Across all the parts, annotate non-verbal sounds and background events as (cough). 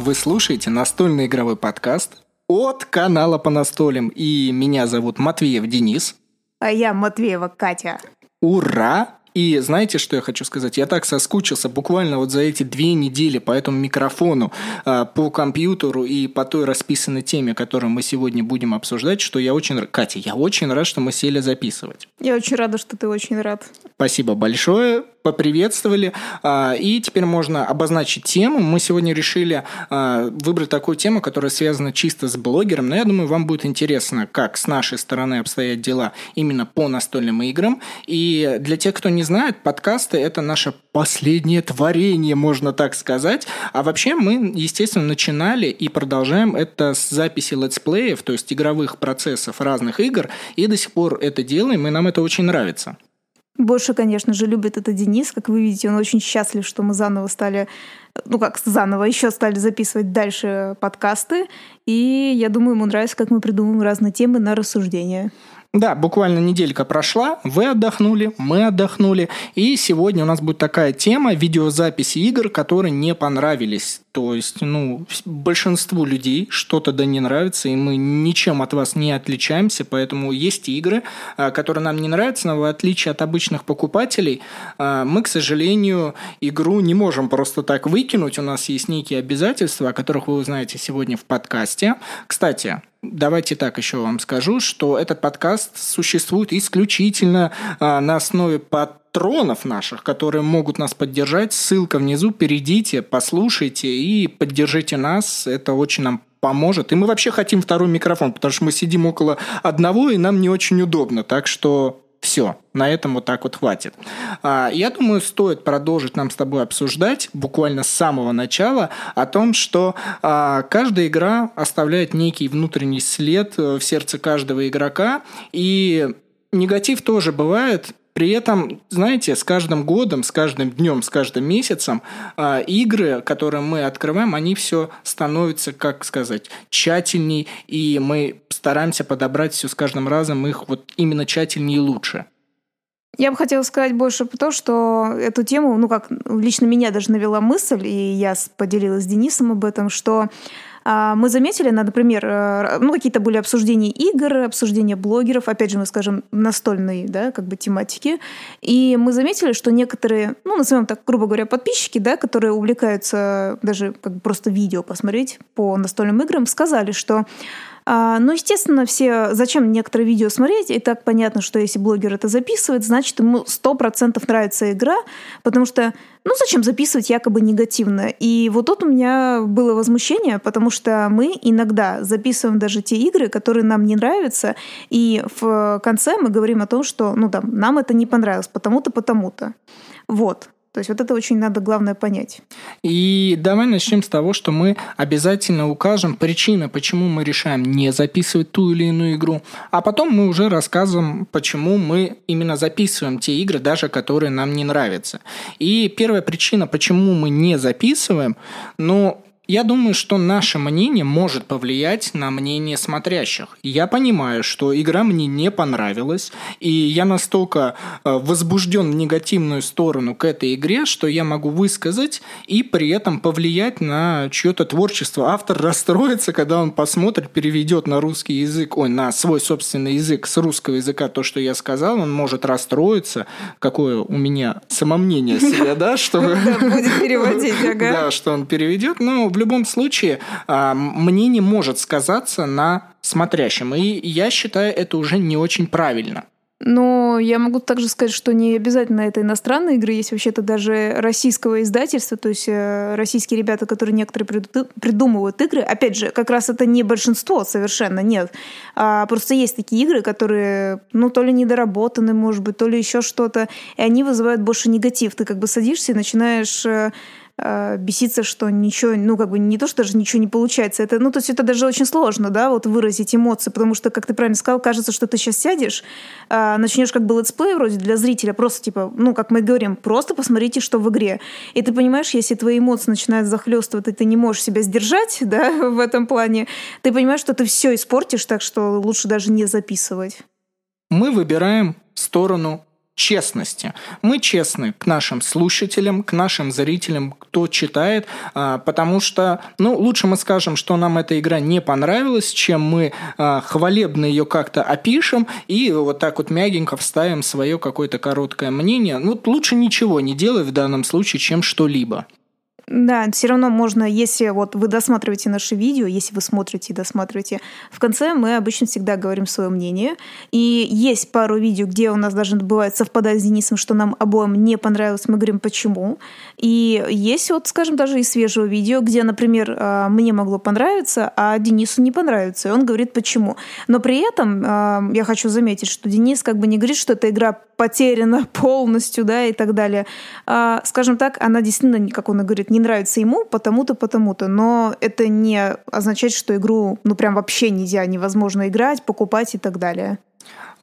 Вы слушаете настольный игровой подкаст от канала по настолям. И меня зовут Матвеев Денис. А я Матвеева Катя. Ура! И знаете, что я хочу сказать? Я так соскучился буквально вот за эти две недели по этому микрофону, а, по компьютеру и по той расписанной теме, которую мы сегодня будем обсуждать, что я очень... Катя, я очень рад, что мы сели записывать. Я очень рада, что ты очень рад. Спасибо большое поприветствовали. А, и теперь можно обозначить тему. Мы сегодня решили а, выбрать такую тему, которая связана чисто с блогером. Но я думаю, вам будет интересно, как с нашей стороны обстоят дела именно по настольным играм. И для тех, кто не знает, подкасты – это наше последнее творение, можно так сказать. А вообще мы, естественно, начинали и продолжаем это с записи летсплеев, то есть игровых процессов разных игр, и до сих пор это делаем, и нам это очень нравится. Больше, конечно же, любит это Денис. Как вы видите, он очень счастлив, что мы заново стали, ну как заново, еще стали записывать дальше подкасты. И я думаю, ему нравится, как мы придумываем разные темы на рассуждение. Да, буквально неделька прошла, вы отдохнули, мы отдохнули, и сегодня у нас будет такая тема видеозаписи игр, которые не понравились. То есть, ну, большинству людей что-то да не нравится, и мы ничем от вас не отличаемся, поэтому есть игры, а, которые нам не нравятся, но в отличие от обычных покупателей, а, мы, к сожалению, игру не можем просто так выкинуть, у нас есть некие обязательства, о которых вы узнаете сегодня в подкасте. Кстати, Давайте так еще вам скажу, что этот подкаст существует исключительно а, на основе патронов наших, которые могут нас поддержать. Ссылка внизу, перейдите, послушайте и поддержите нас. Это очень нам поможет. И мы вообще хотим второй микрофон, потому что мы сидим около одного, и нам не очень удобно. Так что все, на этом вот так вот хватит. А, я думаю, стоит продолжить нам с тобой обсуждать буквально с самого начала о том, что а, каждая игра оставляет некий внутренний след э, в сердце каждого игрока, и негатив тоже бывает, при этом, знаете, с каждым годом, с каждым днем, с каждым месяцем э, игры, которые мы открываем, они все становятся, как сказать, тщательней, и мы стараемся подобрать все с каждым разом их вот именно тщательнее и лучше. Я бы хотела сказать больше про то, что эту тему, ну как лично меня даже навела мысль, и я поделилась с Денисом об этом, что а, мы заметили, например, э, ну, какие-то были обсуждения игр, обсуждения блогеров, опять же, мы скажем, настольной, да, как бы тематики. И мы заметили, что некоторые, ну, назовем так, грубо говоря, подписчики, да, которые увлекаются даже как бы просто видео посмотреть по настольным играм, сказали, что а, ну, естественно, все... Зачем некоторые видео смотреть? И так понятно, что если блогер это записывает, значит, ему сто процентов нравится игра, потому что, ну, зачем записывать якобы негативно? И вот тут у меня было возмущение, потому что мы иногда записываем даже те игры, которые нам не нравятся, и в конце мы говорим о том, что, ну, там, нам это не понравилось, потому-то, потому-то. Вот. То есть вот это очень надо главное понять. И давай начнем с того, что мы обязательно укажем причины, почему мы решаем не записывать ту или иную игру, а потом мы уже рассказываем, почему мы именно записываем те игры, даже которые нам не нравятся. И первая причина, почему мы не записываем, ну, я думаю, что наше мнение может повлиять на мнение смотрящих. Я понимаю, что игра мне не понравилась, и я настолько э, возбужден в негативную сторону к этой игре, что я могу высказать и при этом повлиять на чье-то творчество. Автор (laughs) расстроится, когда он посмотрит, переведет на русский язык, ой, на свой собственный язык с русского языка то, что я сказал, он может расстроиться. Какое у меня самомнение себе, да, (laughs) что... Будет переводить, ага. (laughs) Да, что он переведет. Но в любом случае а, мнение может сказаться на смотрящем. И я считаю, это уже не очень правильно. Но я могу также сказать, что не обязательно это иностранные игры, есть вообще-то даже российского издательства, то есть э, российские ребята, которые некоторые придумывают игры. Опять же, как раз это не большинство совершенно, нет. А просто есть такие игры, которые, ну, то ли недоработаны, может быть, то ли еще что-то, и они вызывают больше негатив. Ты как бы садишься и начинаешь э, беситься, что ничего, ну, как бы не то, что даже ничего не получается. Это, ну, то есть это даже очень сложно, да, вот выразить эмоции, потому что, как ты правильно сказал, кажется, что ты сейчас сядешь, э, начнешь как бы летсплей вроде для зрителя, просто типа, ну, как мы говорим, просто посмотрите, что в игре. И ты понимаешь, если твои эмоции начинают захлестывать, и ты не можешь себя сдержать, (laughs) да, в этом плане, ты понимаешь, что ты все испортишь, так что лучше даже не записывать. Мы выбираем сторону честности. Мы честны к нашим слушателям, к нашим зрителям, кто читает, а, потому что, ну, лучше мы скажем, что нам эта игра не понравилась, чем мы а, хвалебно ее как-то опишем и вот так вот мягенько вставим свое какое-то короткое мнение. Ну, лучше ничего не делать в данном случае, чем что-либо. Да, все равно можно, если вот вы досматриваете наши видео, если вы смотрите и досматриваете, в конце мы обычно всегда говорим свое мнение. И есть пару видео, где у нас даже бывает совпадает с Денисом, что нам обоим не понравилось, мы говорим почему. И есть вот, скажем, даже и свежего видео, где, например, а, мне могло понравиться, а Денису не понравится, и он говорит почему. Но при этом а, я хочу заметить, что Денис как бы не говорит, что эта игра потеряна (laughs) полностью, да, и так далее. А, скажем так, она действительно, как он и говорит, не не нравится ему потому-то, потому-то. Но это не означает, что игру ну прям вообще нельзя, невозможно играть, покупать и так далее.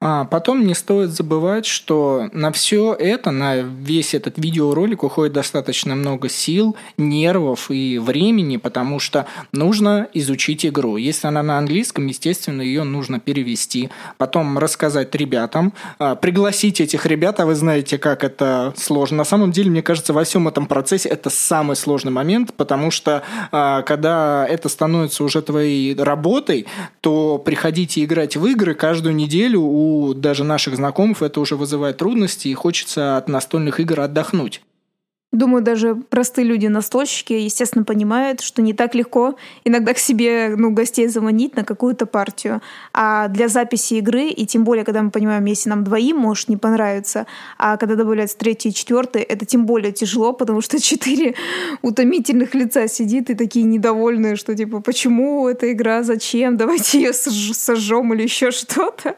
А потом не стоит забывать, что на все это, на весь этот видеоролик уходит достаточно много сил, нервов и времени, потому что нужно изучить игру. Если она на английском, естественно, ее нужно перевести, потом рассказать ребятам, а, пригласить этих ребят, а вы знаете, как это сложно. На самом деле, мне кажется, во всем этом процессе это самый сложный момент, потому что а, когда это становится уже твоей работой, то приходите играть в игры каждую неделю у даже наших знакомых это уже вызывает трудности, и хочется от настольных игр отдохнуть. Думаю, даже простые люди-настольщики, естественно, понимают, что не так легко иногда к себе ну, гостей заманить на какую-то партию. А для записи игры, и тем более, когда мы понимаем, если нам двоим может не понравиться, а когда добавляется третий и четвертый, это тем более тяжело, потому что четыре утомительных лица сидит и такие недовольные, что типа, почему эта игра, зачем, давайте ее сожжем или еще что-то.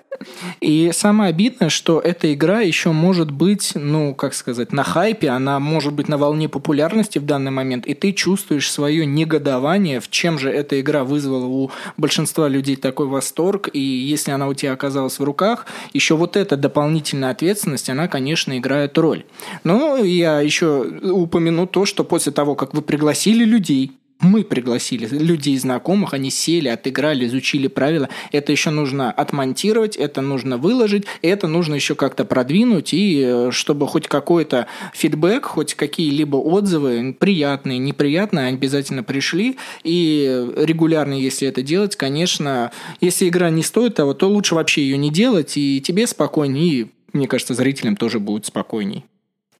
И самое обидное, что эта игра еще может быть, ну, как сказать, на хайпе, она может быть на волне популярности в данный момент, и ты чувствуешь свое негодование, в чем же эта игра вызвала у большинства людей такой восторг, и если она у тебя оказалась в руках, еще вот эта дополнительная ответственность, она, конечно, играет роль. Но я еще упомяну то, что после того, как вы пригласили людей, мы пригласили людей знакомых, они сели, отыграли, изучили правила. Это еще нужно отмонтировать, это нужно выложить, это нужно еще как-то продвинуть, и э, чтобы хоть какой-то фидбэк, хоть какие-либо отзывы, приятные, неприятные, обязательно пришли. И регулярно, если это делать, конечно, если игра не стоит того, то лучше вообще ее не делать, и тебе спокойнее, и, мне кажется, зрителям тоже будет спокойней.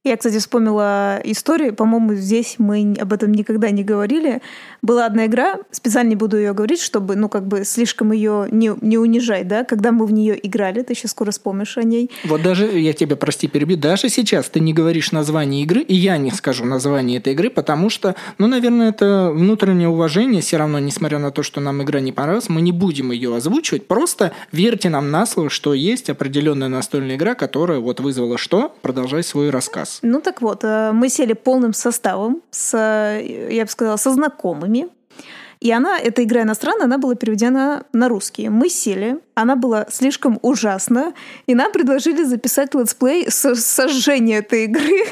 Я, кстати, вспомнила историю, по-моему, здесь мы об этом никогда не говорили. Была одна игра, специально не буду ее говорить, чтобы, ну, как бы слишком ее не, не унижать, да, когда мы в нее играли, ты сейчас скоро вспомнишь о ней. Вот даже, я тебя, прости, перебью, даже сейчас ты не говоришь название игры, и я не скажу название этой игры, потому что, ну, наверное, это внутреннее уважение, все равно, несмотря на то, что нам игра не понравилась, мы не будем ее озвучивать, просто верьте нам на слово, что есть определенная настольная игра, которая вот вызвала что? Продолжай свой рассказ. Ну так вот, э, мы сели полным составом, с, я бы сказала, со знакомыми. И она, эта игра иностранная, она была переведена на русский. Мы сели, она была слишком ужасна, и нам предложили записать летсплей сожжения этой игры.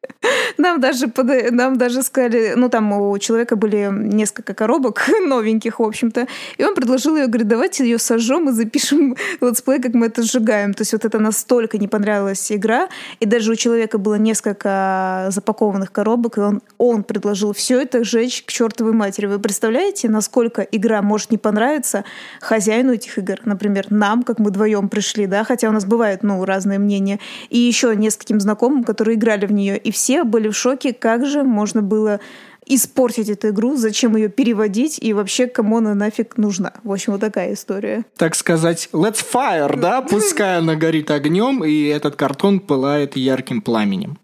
(laughs) (laughs) Нам даже, под... нам даже сказали, ну там у человека были несколько коробок (laughs) новеньких, в общем-то, и он предложил ее, говорит, давайте ее сожжем и запишем (laughs) летсплей, как мы это сжигаем. То есть вот это настолько не понравилась игра, и даже у человека было несколько запакованных коробок, и он, он предложил все это сжечь к чертовой матери. Вы представляете, насколько игра может не понравиться хозяину этих игр? Например, нам, как мы вдвоем пришли, да, хотя у нас бывают, ну, разные мнения, и еще нескольким знакомым, которые играли в нее, и все были в шоке, как же можно было испортить эту игру, зачем ее переводить и вообще кому она нафиг нужна. В общем, вот такая история. Так сказать, let's fire, да? Пускай она горит огнем, и этот картон пылает ярким пламенем.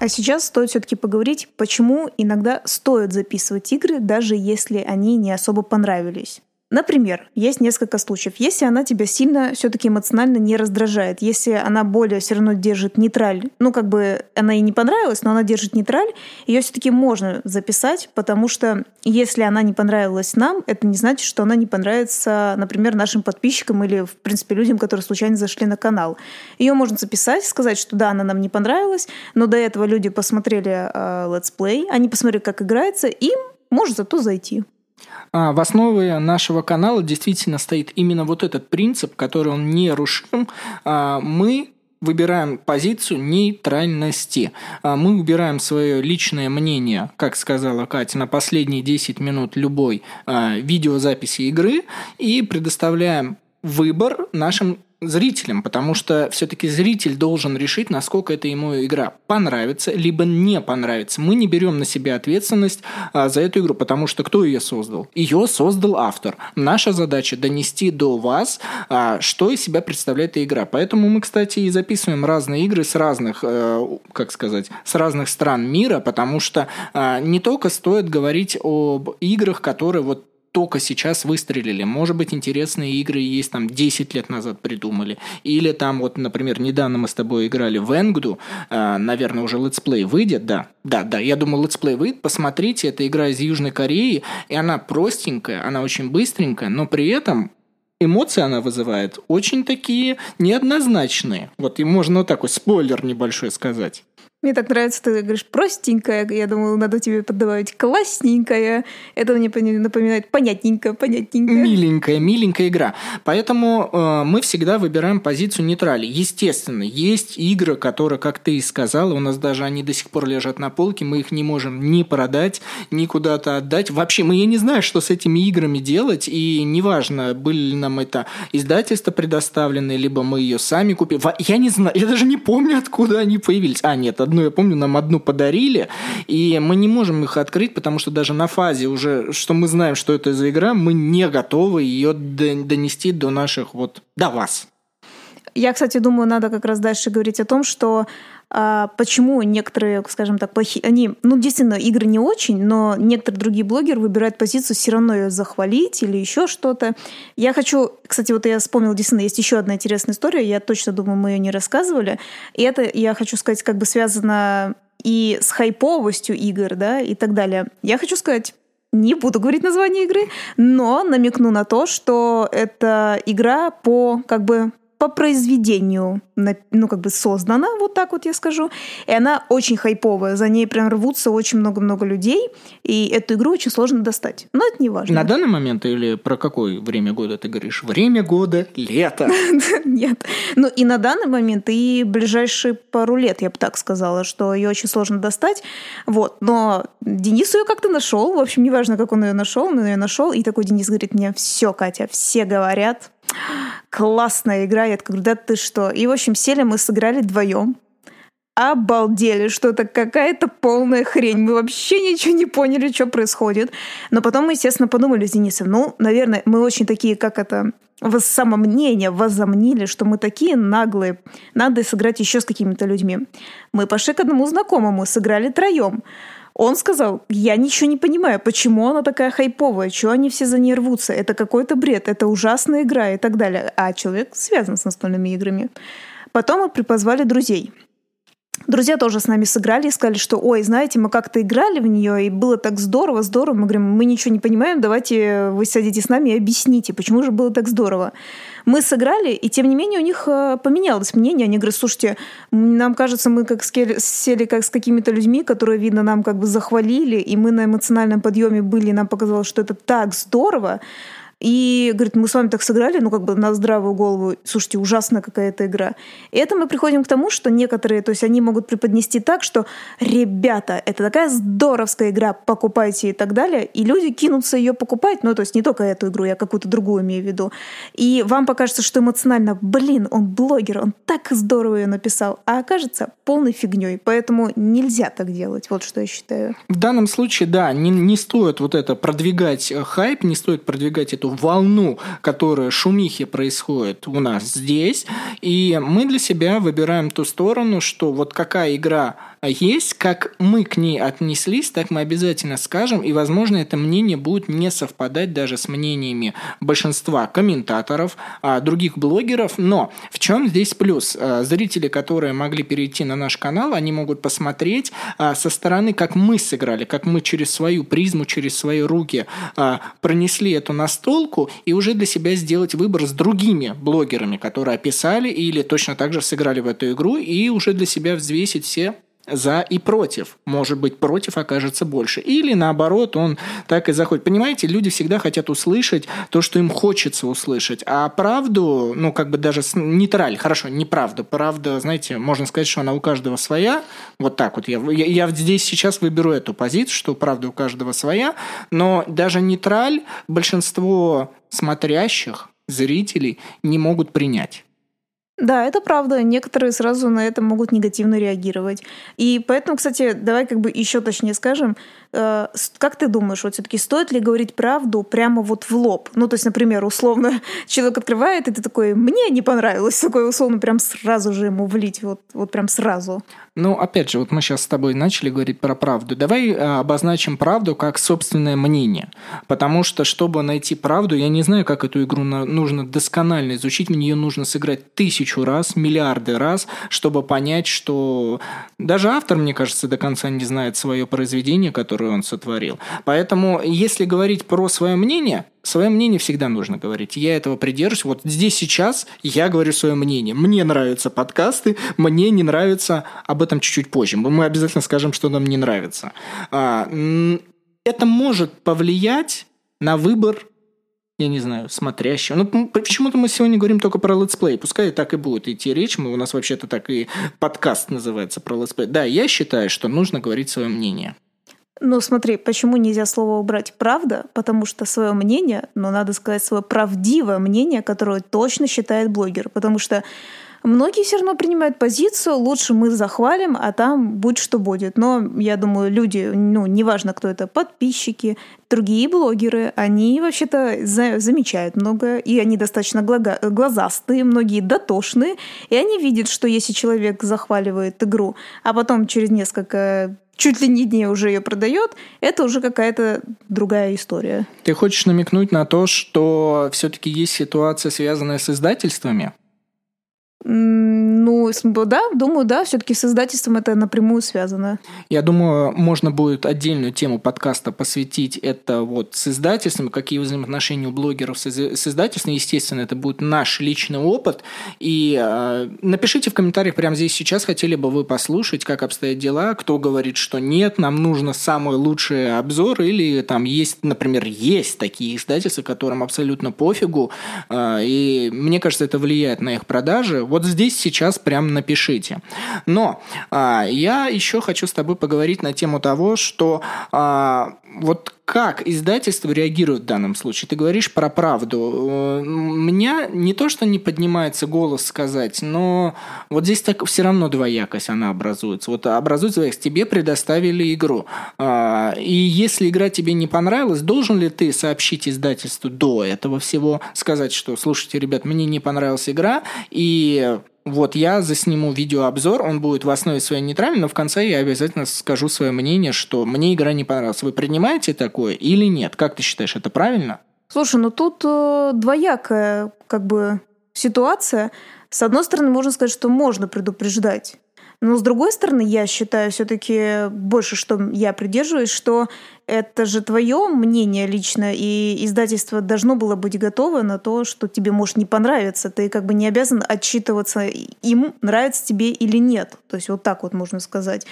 А сейчас стоит все-таки поговорить, почему иногда стоит записывать игры, даже если они не особо понравились. Например, есть несколько случаев. Если она тебя сильно все-таки эмоционально не раздражает, если она более все равно держит нейтраль, ну как бы она ей не понравилась, но она держит нейтраль, ее все-таки можно записать, потому что если она не понравилась нам, это не значит, что она не понравится, например, нашим подписчикам или, в принципе, людям, которые случайно зашли на канал. Ее можно записать, сказать, что да, она нам не понравилась, но до этого люди посмотрели э, летсплей, они посмотрели, как играется, им может зато зайти. А, в основе нашего канала действительно стоит именно вот этот принцип, который он нерушим. А, мы выбираем позицию нейтральности. А, мы убираем свое личное мнение, как сказала Катя, на последние 10 минут любой видеозаписи игры и предоставляем выбор нашим зрителям, потому что все-таки зритель должен решить, насколько эта ему игра понравится, либо не понравится. Мы не берем на себя ответственность а, за эту игру, потому что кто ее создал? Ее создал автор. Наша задача донести до вас, а, что из себя представляет эта игра. Поэтому мы, кстати, и записываем разные игры с разных, э, как сказать, с разных стран мира, потому что а, не только стоит говорить об играх, которые вот только сейчас выстрелили. Может быть, интересные игры есть там 10 лет назад придумали. Или там вот, например, недавно мы с тобой играли в Энгду, э, наверное, уже летсплей выйдет, да. Да, да, я думаю, летсплей выйдет. Посмотрите, это игра из Южной Кореи, и она простенькая, она очень быстренькая, но при этом эмоции она вызывает очень такие неоднозначные. Вот и можно вот такой спойлер небольшой сказать. Мне так нравится, ты говоришь простенькая. Я думаю, надо тебе поддавать классненькая. Это мне напоминает понятненько, понятненько. Миленькая, миленькая игра. Поэтому э, мы всегда выбираем позицию нейтрали. Естественно, есть игры, которые, как ты и сказала, у нас даже они до сих пор лежат на полке, мы их не можем ни продать, ни куда-то отдать. Вообще, мы я не знаю, что с этими играми делать, и неважно, были ли нам это издательства предоставлены, либо мы ее сами купили. Я не знаю, я даже не помню, откуда они появились. А, нет, одну, я помню, нам одну подарили, и мы не можем их открыть, потому что даже на фазе уже, что мы знаем, что это за игра, мы не готовы ее донести до наших вот, до вас. Я, кстати, думаю, надо как раз дальше говорить о том, что почему некоторые, скажем так, плохие, они, ну, действительно, игры не очень, но некоторые другие блогеры выбирают позицию все равно ее захвалить или еще что-то. Я хочу, кстати, вот я вспомнила, действительно, есть еще одна интересная история, я точно думаю, мы ее не рассказывали, и это, я хочу сказать, как бы связано и с хайповостью игр, да, и так далее. Я хочу сказать, не буду говорить название игры, но намекну на то, что это игра по как бы по произведению, ну, как бы создана, вот так вот я скажу. И она очень хайповая, за ней прям рвутся очень много-много людей, и эту игру очень сложно достать. Но это не важно. На данный момент или про какое время года ты говоришь? Время года, лето. (laughs) Нет. Ну, и на данный момент, и ближайшие пару лет, я бы так сказала, что ее очень сложно достать. Вот. Но Денис ее как-то нашел. В общем, неважно, как он ее нашел, но ее нашел. И такой Денис говорит мне, все, Катя, все говорят, классная игра. Я говорю, да ты что? И, в общем, сели мы сыграли вдвоем. Обалдели, что это какая-то полная хрень. Мы вообще ничего не поняли, что происходит. Но потом мы, естественно, подумали с Денисом, ну, наверное, мы очень такие, как это, самомнение возомнили, что мы такие наглые. Надо сыграть еще с какими-то людьми. Мы пошли к одному знакомому, сыграли троем. Он сказал, я ничего не понимаю, почему она такая хайповая, чего они все за ней рвутся, это какой-то бред, это ужасная игра и так далее. А человек связан с настольными играми. Потом мы припозвали друзей. Друзья тоже с нами сыграли и сказали, что, ой, знаете, мы как-то играли в нее, и было так здорово, здорово. Мы говорим, мы ничего не понимаем, давайте вы сядете с нами и объясните, почему же было так здорово. Мы сыграли, и тем не менее у них э, поменялось мнение. Они говорят, слушайте, нам кажется, мы как сели как с какими-то людьми, которые, видно, нам как бы захвалили, и мы на эмоциональном подъеме были, и нам показалось, что это так здорово. И говорит, мы с вами так сыграли, ну как бы на здравую голову, слушайте, ужасная какая-то игра. И это мы приходим к тому, что некоторые, то есть они могут преподнести так, что ребята, это такая здоровская игра, покупайте и так далее, и люди кинутся ее покупать, ну то есть не только эту игру, я какую-то другую имею в виду. И вам покажется, что эмоционально, блин, он блогер, он так здорово ее написал, а окажется полной фигней, поэтому нельзя так делать, вот что я считаю. В данном случае, да, не, не стоит вот это продвигать хайп, не стоит продвигать эту волну, которая шумихи происходит у нас здесь, и мы для себя выбираем ту сторону, что вот какая игра есть, как мы к ней отнеслись, так мы обязательно скажем, и, возможно, это мнение будет не совпадать даже с мнениями большинства комментаторов, а, других блогеров, но в чем здесь плюс? А, зрители, которые могли перейти на наш канал, они могут посмотреть а, со стороны, как мы сыграли, как мы через свою призму, через свои руки пронесли эту настолку и уже для себя сделать выбор с другими блогерами, которые описали или точно так же сыграли в эту игру и уже для себя взвесить все за и против. Может быть, против окажется больше. Или наоборот, он так и заходит. Понимаете, люди всегда хотят услышать то, что им хочется услышать. А правду, ну, как бы даже нейтраль, хорошо, неправда. Правда, знаете, можно сказать, что она у каждого своя. Вот так вот. Я, я, я здесь сейчас выберу эту позицию, что правда у каждого своя. Но даже нейтраль большинство смотрящих, зрителей не могут принять. Да, это правда. Некоторые сразу на это могут негативно реагировать. И поэтому, кстати, давай как бы еще точнее скажем, как ты думаешь, вот все-таки стоит ли говорить правду прямо вот в лоб? Ну, то есть, например, условно (laughs) человек открывает, и ты такой, мне не понравилось, (laughs) такой условно прям сразу же ему влить, вот, вот прям сразу. Ну, опять же, вот мы сейчас с тобой начали говорить про правду. Давай э, обозначим правду как собственное мнение. Потому что, чтобы найти правду, я не знаю, как эту игру нужно досконально изучить. Мне ее нужно сыграть тысячу раз, миллиарды раз, чтобы понять, что даже автор, мне кажется, до конца не знает свое произведение, которое он сотворил. Поэтому, если говорить про свое мнение, Свое мнение всегда нужно говорить. Я этого придерживаюсь. Вот здесь сейчас я говорю свое мнение. Мне нравятся подкасты, мне не нравится. Об этом чуть-чуть позже. Мы обязательно скажем, что нам не нравится. А, это может повлиять на выбор я не знаю, смотрящего. Ну, почему-то мы сегодня говорим только про летсплей. Пускай так и будет идти речь. Мы, у нас вообще-то так и подкаст называется про летсплей. Да, я считаю, что нужно говорить свое мнение. Ну, смотри, почему нельзя слово убрать «правда»? Потому что свое мнение, но надо сказать свое правдивое мнение, которое точно считает блогер. Потому что многие все равно принимают позицию, лучше мы захвалим, а там будь что будет. Но я думаю, люди, ну, неважно, кто это, подписчики, другие блогеры, они вообще-то за замечают много, и они достаточно глазастые, многие дотошные, и они видят, что если человек захваливает игру, а потом через несколько чуть ли не дней уже ее продает, это уже какая-то другая история. Ты хочешь намекнуть на то, что все-таки есть ситуация, связанная с издательствами? Ну, да, думаю, да, все-таки с издательством это напрямую связано. Я думаю, можно будет отдельную тему подкаста посвятить это вот с издательством, какие взаимоотношения у блогеров с, издательством. Естественно, это будет наш личный опыт. И э, напишите в комментариях прямо здесь сейчас, хотели бы вы послушать, как обстоят дела, кто говорит, что нет, нам нужно самый лучший обзор, или там есть, например, есть такие издательства, которым абсолютно пофигу, э, и мне кажется, это влияет на их продажи вот здесь сейчас прям напишите. Но а, я еще хочу с тобой поговорить на тему того, что а, вот как издательство реагирует в данном случае? Ты говоришь про правду. У меня не то, что не поднимается голос сказать, но вот здесь так все равно двоякость она образуется. Вот образуется двоякость. Тебе предоставили игру. А, и если игра тебе не понравилась, должен ли ты сообщить издательству до этого всего, сказать, что, слушайте, ребят, мне не понравилась игра, и вот я засниму видеообзор, он будет в основе своей нейтральный, но в конце я обязательно скажу свое мнение, что мне игра не понравилась. Вы принимаете такое или нет? Как ты считаешь, это правильно? Слушай, ну тут э, двоякая как бы ситуация. С одной стороны, можно сказать, что можно предупреждать. Но с другой стороны, я считаю все-таки больше, что я придерживаюсь, что это же твое мнение лично, и издательство должно было быть готово на то, что тебе может не понравиться. Ты как бы не обязан отчитываться им, нравится тебе или нет. То есть вот так вот можно сказать.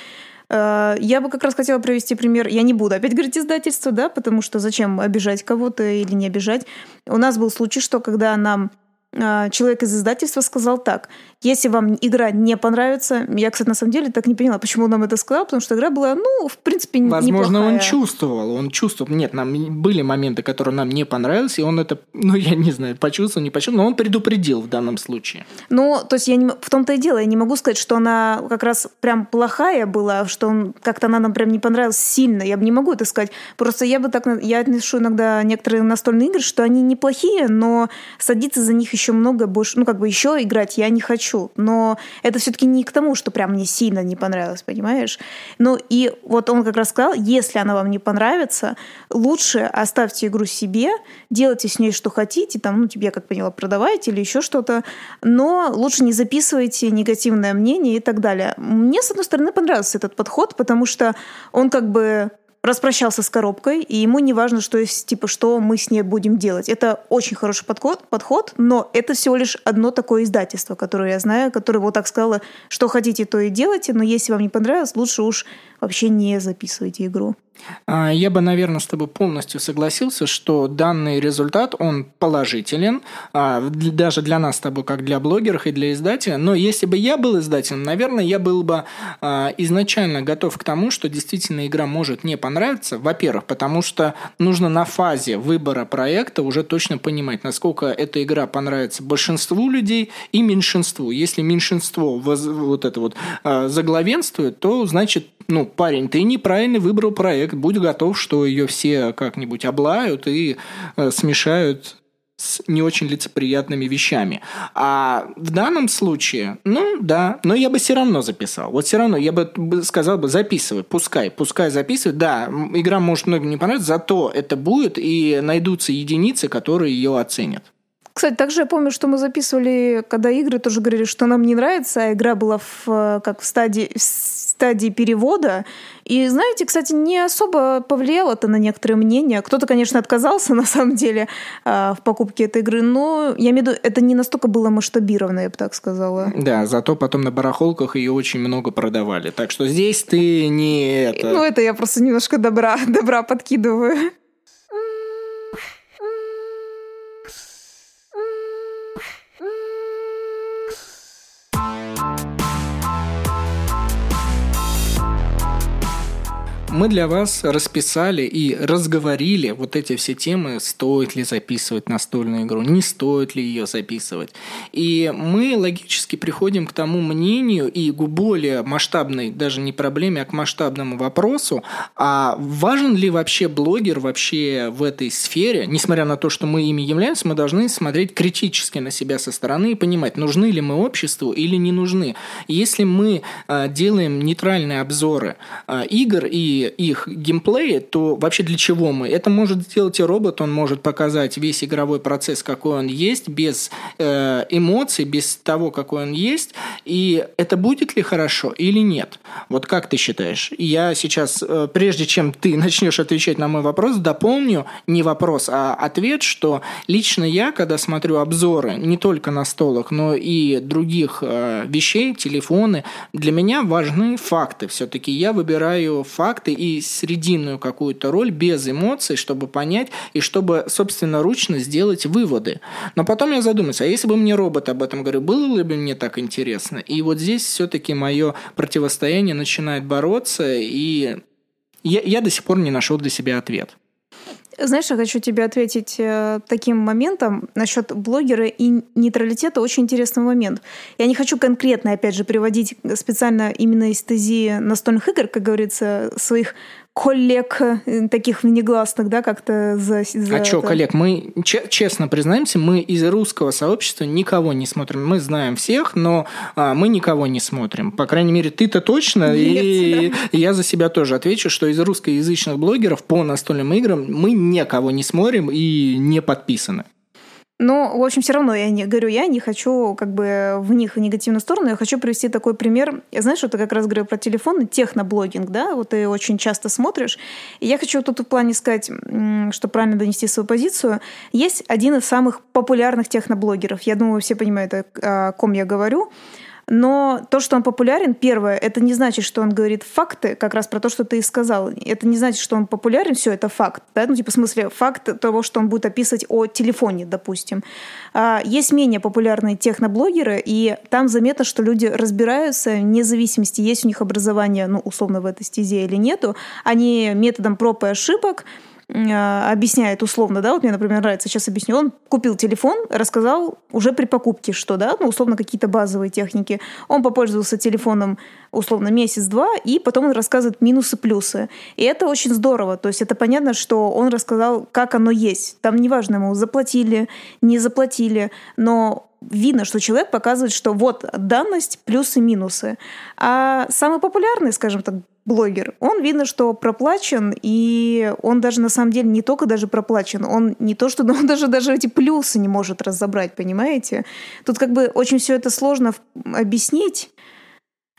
Э, я бы как раз хотела привести пример. Я не буду опять говорить издательство, да, потому что зачем обижать кого-то или не обижать. У нас был случай, что когда нам человек из издательства сказал так. Если вам игра не понравится, я, кстати, на самом деле так не поняла, почему он нам это сказал, потому что игра была, ну, в принципе, Возможно, неплохая. он чувствовал, он чувствовал. Нет, нам были моменты, которые нам не понравились, и он это, ну, я не знаю, почувствовал, не почувствовал, но он предупредил в данном случае. Ну, то есть я не, в том-то и дело, я не могу сказать, что она как раз прям плохая была, что он как-то она нам прям не понравилась сильно. Я бы не могу это сказать. Просто я бы так, я отношу иногда некоторые настольные игры, что они неплохие, но садиться за них еще много больше, ну, как бы еще играть я не хочу. Но это все-таки не к тому, что прям мне сильно не понравилось, понимаешь? Ну и вот он как раз сказал, если она вам не понравится, лучше оставьте игру себе, делайте с ней что хотите, там, ну, тебе, как поняла, продавайте или еще что-то, но лучше не записывайте негативное мнение и так далее. Мне, с одной стороны, понравился этот подход, потому что он как бы распрощался с коробкой, и ему не важно, что, типа, что мы с ней будем делать. Это очень хороший подход, подход, но это всего лишь одно такое издательство, которое я знаю, которое вот так сказала, что хотите, то и делайте, но если вам не понравилось, лучше уж вообще не записывайте игру. А, я бы, наверное, с тобой полностью согласился, что данный результат, он положителен, а, даже для нас с тобой, как для блогеров и для издателя. Но если бы я был издателем, наверное, я был бы а, изначально готов к тому, что действительно игра может не понравиться. Во-первых, потому что нужно на фазе выбора проекта уже точно понимать, насколько эта игра понравится большинству людей и меньшинству. Если меньшинство вот это вот заглавенствует, то значит, ну, парень, ты неправильно выбрал проект, будь готов, что ее все как-нибудь облают и э, смешают с не очень лицеприятными вещами. А в данном случае, ну да, но я бы все равно записал. Вот все равно я бы сказал бы записывай, пускай, пускай записывай. Да, игра может многим не понравиться, зато это будет и найдутся единицы, которые ее оценят. Кстати, также я помню, что мы записывали, когда игры тоже говорили, что нам не нравится, а игра была в, э, как в стадии, стадии перевода. И, знаете, кстати, не особо повлияло это на некоторые мнения. Кто-то, конечно, отказался, (laughs) на самом деле, э, в покупке этой игры, но я имею в виду, это не настолько было масштабировано, я бы так сказала. Да, зато потом на барахолках ее очень много продавали. Так что здесь ты не это... Ну, это я просто немножко добра, (laughs) добра подкидываю. Мы для вас расписали и разговорили вот эти все темы, стоит ли записывать настольную игру, не стоит ли ее записывать. И мы логически приходим к тому мнению и к более масштабной, даже не проблеме, а к масштабному вопросу, а важен ли вообще блогер вообще в этой сфере, несмотря на то, что мы ими являемся, мы должны смотреть критически на себя со стороны и понимать, нужны ли мы обществу или не нужны. Если мы э, делаем нейтральные обзоры э, игр и их геймплея, то вообще для чего мы? Это может сделать и робот, он может показать весь игровой процесс, какой он есть, без э, эмоций, без того, какой он есть, и это будет ли хорошо или нет? Вот как ты считаешь? Я сейчас, э, прежде чем ты (laughs) начнешь отвечать на мой вопрос, дополню не вопрос, а ответ, что лично я, когда смотрю обзоры не только на столах, но и других э, вещей, телефоны, для меня важны факты. Все-таки я выбираю факты, факты и срединную какую-то роль без эмоций, чтобы понять и чтобы собственно ручно сделать выводы. Но потом я задумался, а если бы мне робот об этом говорил, было ли бы мне так интересно? И вот здесь все-таки мое противостояние начинает бороться, и я, я до сих пор не нашел для себя ответ. Знаешь, я хочу тебе ответить э, таким моментом насчет блогера и нейтралитета. Очень интересный момент. Я не хочу конкретно, опять же, приводить специально именно из стези настольных игр, как говорится, своих коллег э, таких внегласных, да, как-то за... за а что, коллег, мы честно признаемся, мы из русского сообщества никого не смотрим. Мы знаем всех, но а, мы никого не смотрим. По крайней мере, ты-то точно, Нет, и, да. я за себя тоже отвечу, что из русскоязычных блогеров по настольным играм мы никого не смотрим и не подписаны. Но, в общем, все равно я не говорю, я не хочу как бы в них в негативную сторону. Я хочу привести такой пример. Я знаешь, что ты как раз говорил про телефон, техноблогинг, да, вот ты очень часто смотришь. И я хочу тут в плане сказать, что правильно донести свою позицию. Есть один из самых популярных техноблогеров. Я думаю, все понимают, о ком я говорю. Но то, что он популярен, первое, это не значит, что он говорит факты, как раз про то, что ты и сказал. Это не значит, что он популярен, все это факт. Да? Ну, типа, в смысле, факт того, что он будет описывать о телефоне, допустим. А, есть менее популярные техноблогеры, и там заметно, что люди разбираются, вне зависимости, есть у них образование, ну, условно, в этой стезе или нету. Они методом проб и ошибок объясняет условно, да, вот мне, например, нравится, сейчас объясню, он купил телефон, рассказал уже при покупке, что, да, ну, условно, какие-то базовые техники. Он попользовался телефоном, условно, месяц-два, и потом он рассказывает минусы-плюсы. И это очень здорово, то есть это понятно, что он рассказал, как оно есть. Там неважно, ему заплатили, не заплатили, но видно, что человек показывает, что вот данность, плюсы-минусы. А самый популярный, скажем так, блогер, он видно, что проплачен, и он даже на самом деле не только даже проплачен, он не то, что (laughs) он даже, даже эти плюсы не может разобрать, понимаете? Тут как бы очень все это сложно объяснить,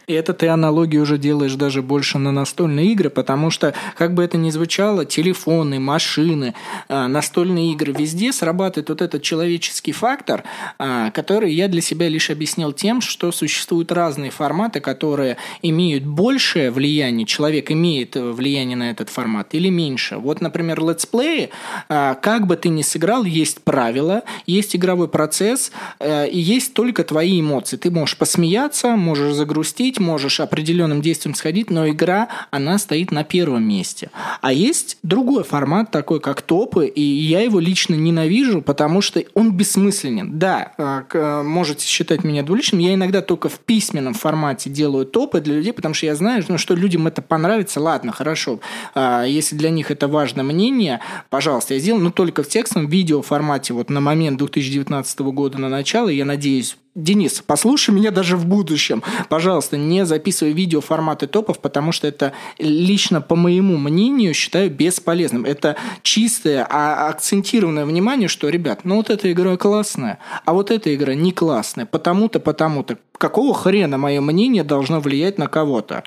и это ты аналогии уже делаешь даже больше на настольные игры, потому что, как бы это ни звучало, телефоны, машины, а, настольные игры, везде срабатывает вот этот человеческий фактор, а, который я для себя лишь объяснил тем, что существуют разные форматы, которые имеют большее влияние, человек имеет влияние на этот формат или меньше. Вот, например, летсплеи, а, как бы ты ни сыграл, есть правила, есть игровой процесс, и есть только твои эмоции. Ты можешь посмеяться, можешь загрустить, можешь определенным действием сходить, но игра, она стоит на первом месте. А есть другой формат, такой как топы, и я его лично ненавижу, потому что он бессмысленен. Да, э, э, можете считать меня двуличным, я иногда только в письменном формате делаю топы для людей, потому что я знаю, ну, что людям это понравится, ладно, хорошо. А, если для них это важное мнение, пожалуйста, я сделаю, но только в текстовом видео формате вот на момент 2019 года на начало, я надеюсь, Денис, послушай меня даже в будущем. Пожалуйста, не записывай видео форматы топов, потому что это лично, по моему мнению, считаю бесполезным. Это чистое, а акцентированное внимание, что, ребят, ну вот эта игра классная, а вот эта игра не классная, потому-то, потому-то. Какого хрена мое мнение должно влиять на кого-то?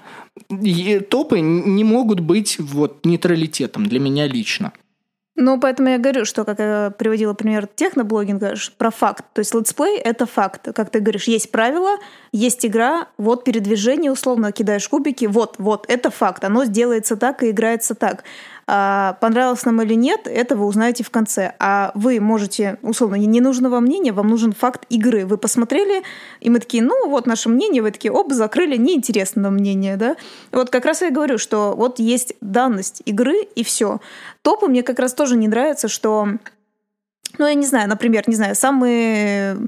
топы не могут быть вот нейтралитетом для меня лично. Ну, поэтому я говорю, что, как я приводила пример техноблогинга, про факт. То есть летсплей — это факт. Как ты говоришь, есть правила, есть игра, вот передвижение, условно, кидаешь кубики, вот, вот, это факт. Оно делается так и играется так. А, понравилось нам или нет, это вы узнаете в конце. А вы можете, условно, не нужно вам мнение, вам нужен факт игры. Вы посмотрели, и мы такие, ну, вот наше мнение, вы такие, оп, закрыли, неинтересно мнение, да. Вот как раз я говорю, что вот есть данность игры, и все. Топы мне как раз тоже не нравится, что ну, я не знаю, например, не знаю, самые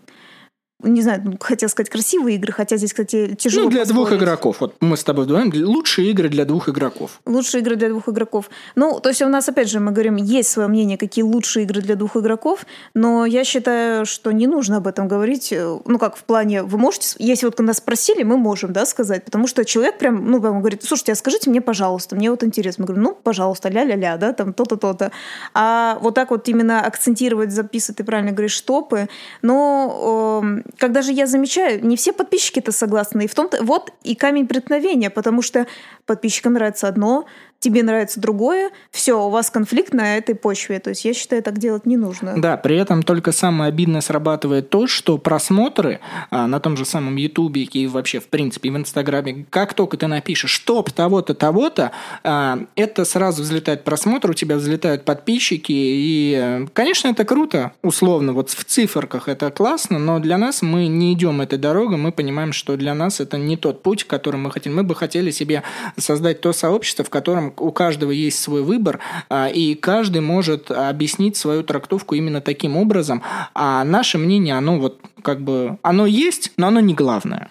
не знаю, ну, хотел сказать красивые игры, хотя здесь, кстати, тяжело. Ну, для поспорить. двух игроков. Вот мы с тобой говорим, лучшие игры для двух игроков. Лучшие игры для двух игроков. Ну, то есть у нас, опять же, мы говорим, есть свое мнение, какие лучшие игры для двух игроков, но я считаю, что не нужно об этом говорить. Ну, как в плане, вы можете, если вот нас спросили, мы можем, да, сказать, потому что человек прям, ну, прям говорит, слушайте, а скажите мне, пожалуйста, мне вот интересно. Мы говорим, ну, пожалуйста, ля-ля-ля, да, там то-то, то-то. А вот так вот именно акцентировать, записывать, ты правильно говоришь, топы, но э, когда же я замечаю, не все подписчики-то согласны. И в том-то вот и камень преткновения, потому что подписчикам нравится одно, тебе нравится другое, все, у вас конфликт на этой почве. То есть я считаю, так делать не нужно. Да, при этом только самое обидное срабатывает то, что просмотры а, на том же самом Ютубе и вообще, в принципе, в Инстаграме, как только ты напишешь «стоп того-то, того-то», а, это сразу взлетает просмотр, у тебя взлетают подписчики, и, конечно, это круто, условно, вот в циферках это классно, но для нас мы не идем этой дорогой, мы понимаем, что для нас это не тот путь, который мы хотим. Мы бы хотели себе создать то сообщество, в котором у каждого есть свой выбор, а, и каждый может объяснить свою трактовку именно таким образом, а наше мнение, оно вот как бы, оно есть, но оно не главное.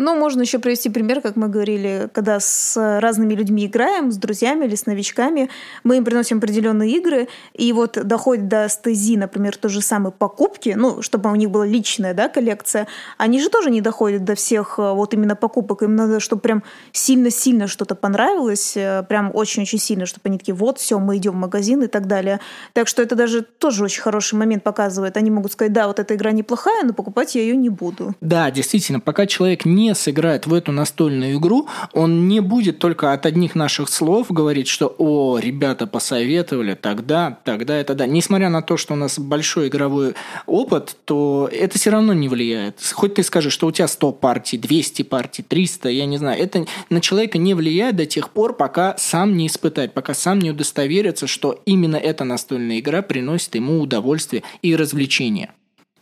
Ну, можно еще привести пример, как мы говорили, когда с разными людьми играем, с друзьями или с новичками, мы им приносим определенные игры, и вот доходит до стези, например, то же самое покупки, ну, чтобы у них была личная, да, коллекция, они же тоже не доходят до всех э, вот именно покупок, им надо, чтобы прям сильно-сильно что-то понравилось, э, прям очень-очень сильно, чтобы они такие, вот, все, мы идем в магазин и так далее. Так что это даже тоже очень хороший момент показывает. Они могут сказать, да, вот эта игра неплохая, но покупать я ее не буду. Да, действительно, пока человек не не сыграет в эту настольную игру, он не будет только от одних наших слов говорить, что «О, ребята посоветовали, тогда, тогда это да». Несмотря на то, что у нас большой игровой опыт, то это все равно не влияет. Хоть ты скажешь, что у тебя 100 партий, 200 партий, 300, я не знаю, это на человека не влияет до тех пор, пока сам не испытает, пока сам не удостоверится, что именно эта настольная игра приносит ему удовольствие и развлечение.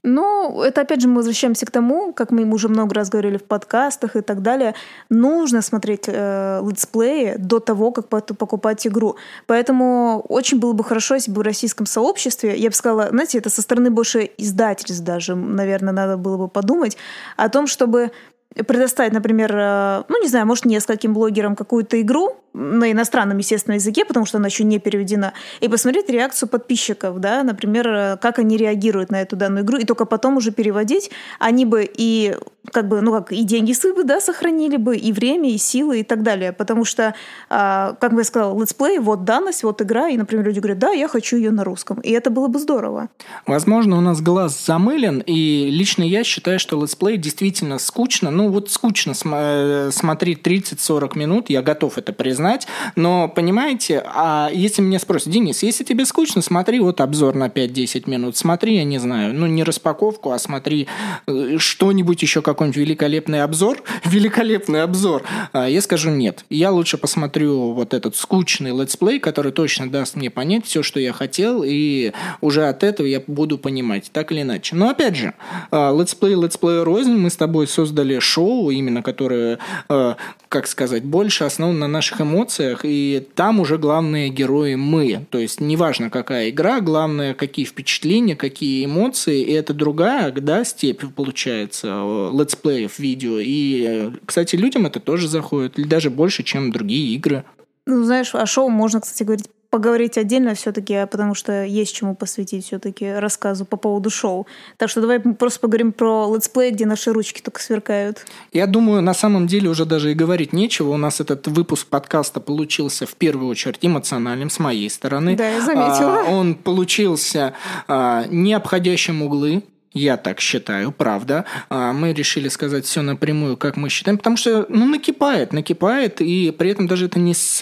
Ну, это опять же мы возвращаемся к тому, как мы уже много раз говорили в подкастах и так далее. Нужно смотреть э, летсплеи до того, как покупать игру. Поэтому очень было бы хорошо, если бы в российском сообществе, я бы сказала, знаете, это со стороны больше издательств даже, наверное, надо было бы подумать о том, чтобы предоставить, например, э, ну, не знаю, может, нескольким блогерам какую-то игру, на иностранном, естественно, языке, потому что она еще не переведена, и посмотреть реакцию подписчиков, да, например, э, как они реагируют на эту данную игру, и только потом уже переводить, они бы и как бы, ну как, и деньги свои бы, да, сохранили бы, и время, и силы, и так далее, потому что, а, как я сказала, летсплей, вот данность, вот игра, и, например, люди говорят, да, я хочу ее на русском, и это было бы здорово. Возможно, у нас глаз замылен, и лично я считаю, что летсплей действительно скучно, ну вот скучно см- э, смотреть 30-40 минут, я готов это признать, знать. Но, понимаете, а если меня спросят, Денис, если тебе скучно, смотри вот обзор на 5-10 минут. Смотри, я не знаю, ну не распаковку, а смотри э, что-нибудь еще, какой-нибудь великолепный обзор. (laughs) великолепный обзор. А я скажу нет. Я лучше посмотрю вот этот скучный летсплей, который точно даст мне понять все, что я хотел, и уже от этого я буду понимать, так или иначе. Но опять же, а, летсплей, летсплей рознь. Мы с тобой создали шоу, именно которое, э, как сказать, больше основано на наших эмоциях эмоциях, и там уже главные герои мы. То есть неважно, какая игра, главное, какие впечатления, какие эмоции, и это другая, да, степь получается, летсплеев видео. И, кстати, людям это тоже заходит, или даже больше, чем другие игры. Ну, знаешь, о шоу можно, кстати, говорить поговорить отдельно все-таки, потому что есть чему посвятить все-таки рассказу по поводу шоу. Так что давай просто поговорим про летсплей, где наши ручки только сверкают. Я думаю, на самом деле уже даже и говорить нечего. У нас этот выпуск подкаста получился в первую очередь эмоциональным с моей стороны. Да, я заметила. А, он получился а, не обходящим углы, я так считаю, правда. А, мы решили сказать все напрямую, как мы считаем, потому что, ну, накипает, накипает, и при этом даже это не с,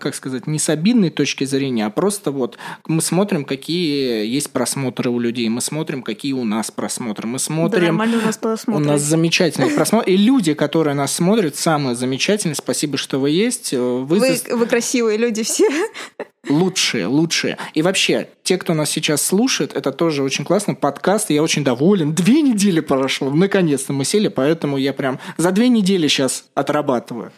как сказать, не с обидной точки зрения, а просто вот мы смотрим, какие есть просмотры у людей, мы смотрим, какие у нас просмотры, мы смотрим... Да, у нас просмотры. У нас замечательные просмотры, и люди, которые нас смотрят, самые замечательные, спасибо, что вы есть. Вы, вы, вы красивые люди все лучшие, лучшие. И вообще, те, кто нас сейчас слушает, это тоже очень классно. Подкаст, я очень доволен. Две недели прошло, наконец-то мы сели, поэтому я прям за две недели сейчас отрабатываю.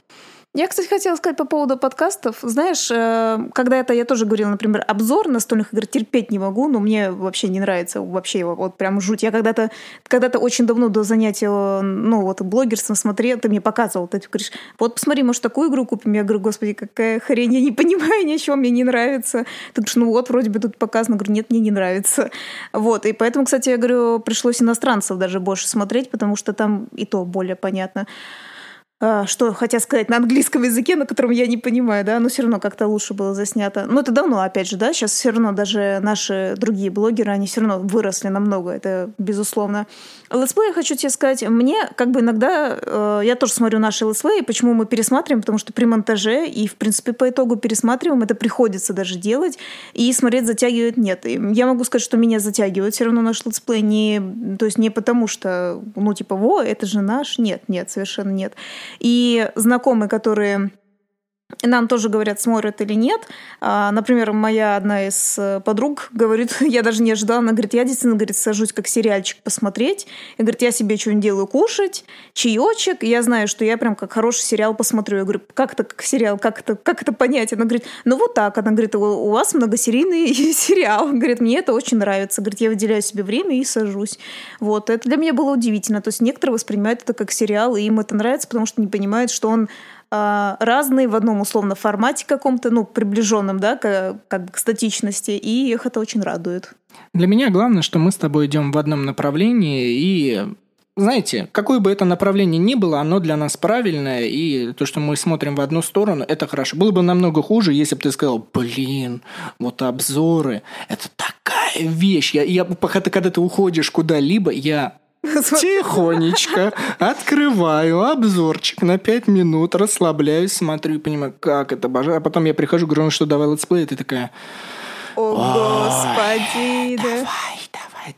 Я, кстати, хотела сказать по поводу подкастов. Знаешь, э, когда это я тоже говорила, например, обзор настольных игр терпеть не могу, но мне вообще не нравится вообще его вот прям жуть. Я когда-то когда-то очень давно до занятия, ну вот блогерством смотрел, ты мне показывал, ты говоришь, вот посмотри, может такую игру купим? Я говорю, господи, какая хрень, я не (laughs) понимаю ничего, мне не нравится. Ты говоришь, ну вот вроде бы тут показано, я говорю, нет, мне не нравится. Вот, и поэтому, кстати, я говорю, пришлось иностранцев даже больше смотреть, потому что там и то более понятно. А, что хотят сказать на английском языке, на котором я не понимаю, да, но все равно как-то лучше было заснято. Но это давно, опять же, да, сейчас все равно даже наши другие блогеры, они все равно выросли намного, это безусловно. Летсплей, я хочу тебе сказать, мне как бы иногда, э, я тоже смотрю наши летсплеи, почему мы пересматриваем, потому что при монтаже и, в принципе, по итогу пересматриваем, это приходится даже делать, и смотреть затягивает нет. И я могу сказать, что меня затягивает все равно наш летсплей, не, то есть не потому что, ну, типа, во, это же наш, нет, нет, совершенно нет. И знакомые, которые нам тоже говорят, смотрят или нет. А, например, моя одна из э, подруг говорит, (laughs) я даже не ожидала, она говорит, я действительно, говорит, сажусь как сериальчик посмотреть. И говорит, я себе что-нибудь делаю кушать, чаечек. Я знаю, что я прям как хороший сериал посмотрю. Я говорю, как это как сериал, как это, как это понять? Она говорит, ну вот так. Она говорит, у вас многосерийный (laughs) сериал. Говорит, мне это очень нравится. Говорит, я выделяю себе время и сажусь. Вот, это для меня было удивительно. То есть некоторые воспринимают это как сериал, и им это нравится, потому что не понимают, что он разные в одном условно формате каком-то, ну, приближенном, да, к, как бы к статичности, и их это очень радует. Для меня главное, что мы с тобой идем в одном направлении, и знаете, какое бы это направление ни было, оно для нас правильное, и то, что мы смотрим в одну сторону, это хорошо. Было бы намного хуже, если бы ты сказал, блин, вот обзоры, это такая вещь. Я, я, пока ты, когда ты уходишь куда-либо, я тихонечко открываю обзорчик на 5 минут, расслабляюсь, смотрю и понимаю, как это боже. А потом я прихожу, говорю, ну что, давай летсплей, и ты такая... О, господи, да. Давай,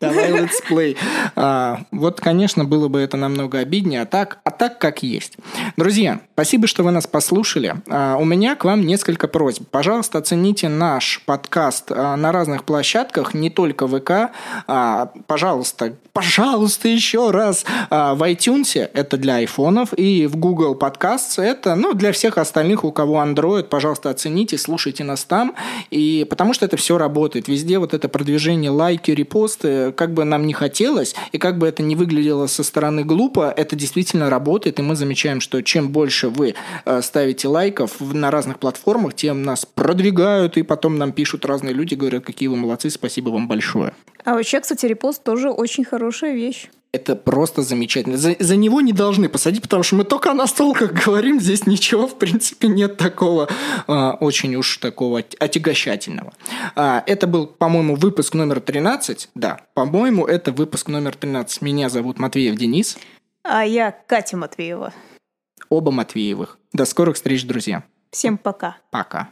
давай летсплей. А, вот, конечно, было бы это намного обиднее, а так, а так как есть. Друзья, спасибо, что вы нас послушали. А, у меня к вам несколько просьб. Пожалуйста, оцените наш подкаст а, на разных площадках, не только ВК. А, пожалуйста, пожалуйста, еще раз. А, в iTunes это для айфонов, и в Google Podcasts это ну, для всех остальных, у кого Android. Пожалуйста, оцените, слушайте нас там. И потому что это все работает. Везде вот это продвижение, лайки, репосты, как бы нам не хотелось, и как бы это не выглядело со стороны глупо, это действительно работает, и мы замечаем, что чем больше вы э, ставите лайков на разных платформах, тем нас продвигают, и потом нам пишут разные люди, говорят, какие вы молодцы, спасибо вам большое. А вообще, кстати, репост тоже очень хорошая вещь. Это просто замечательно. За, за него не должны посадить, потому что мы только о настолках говорим, здесь ничего, в принципе, нет такого а, очень уж такого отягощательного. А, это был, по-моему, выпуск номер 13. Да, по-моему, это выпуск номер 13. Меня зовут Матвеев Денис. А я Катя Матвеева. Оба Матвеевых. До скорых встреч, друзья. Всем пока. Пока.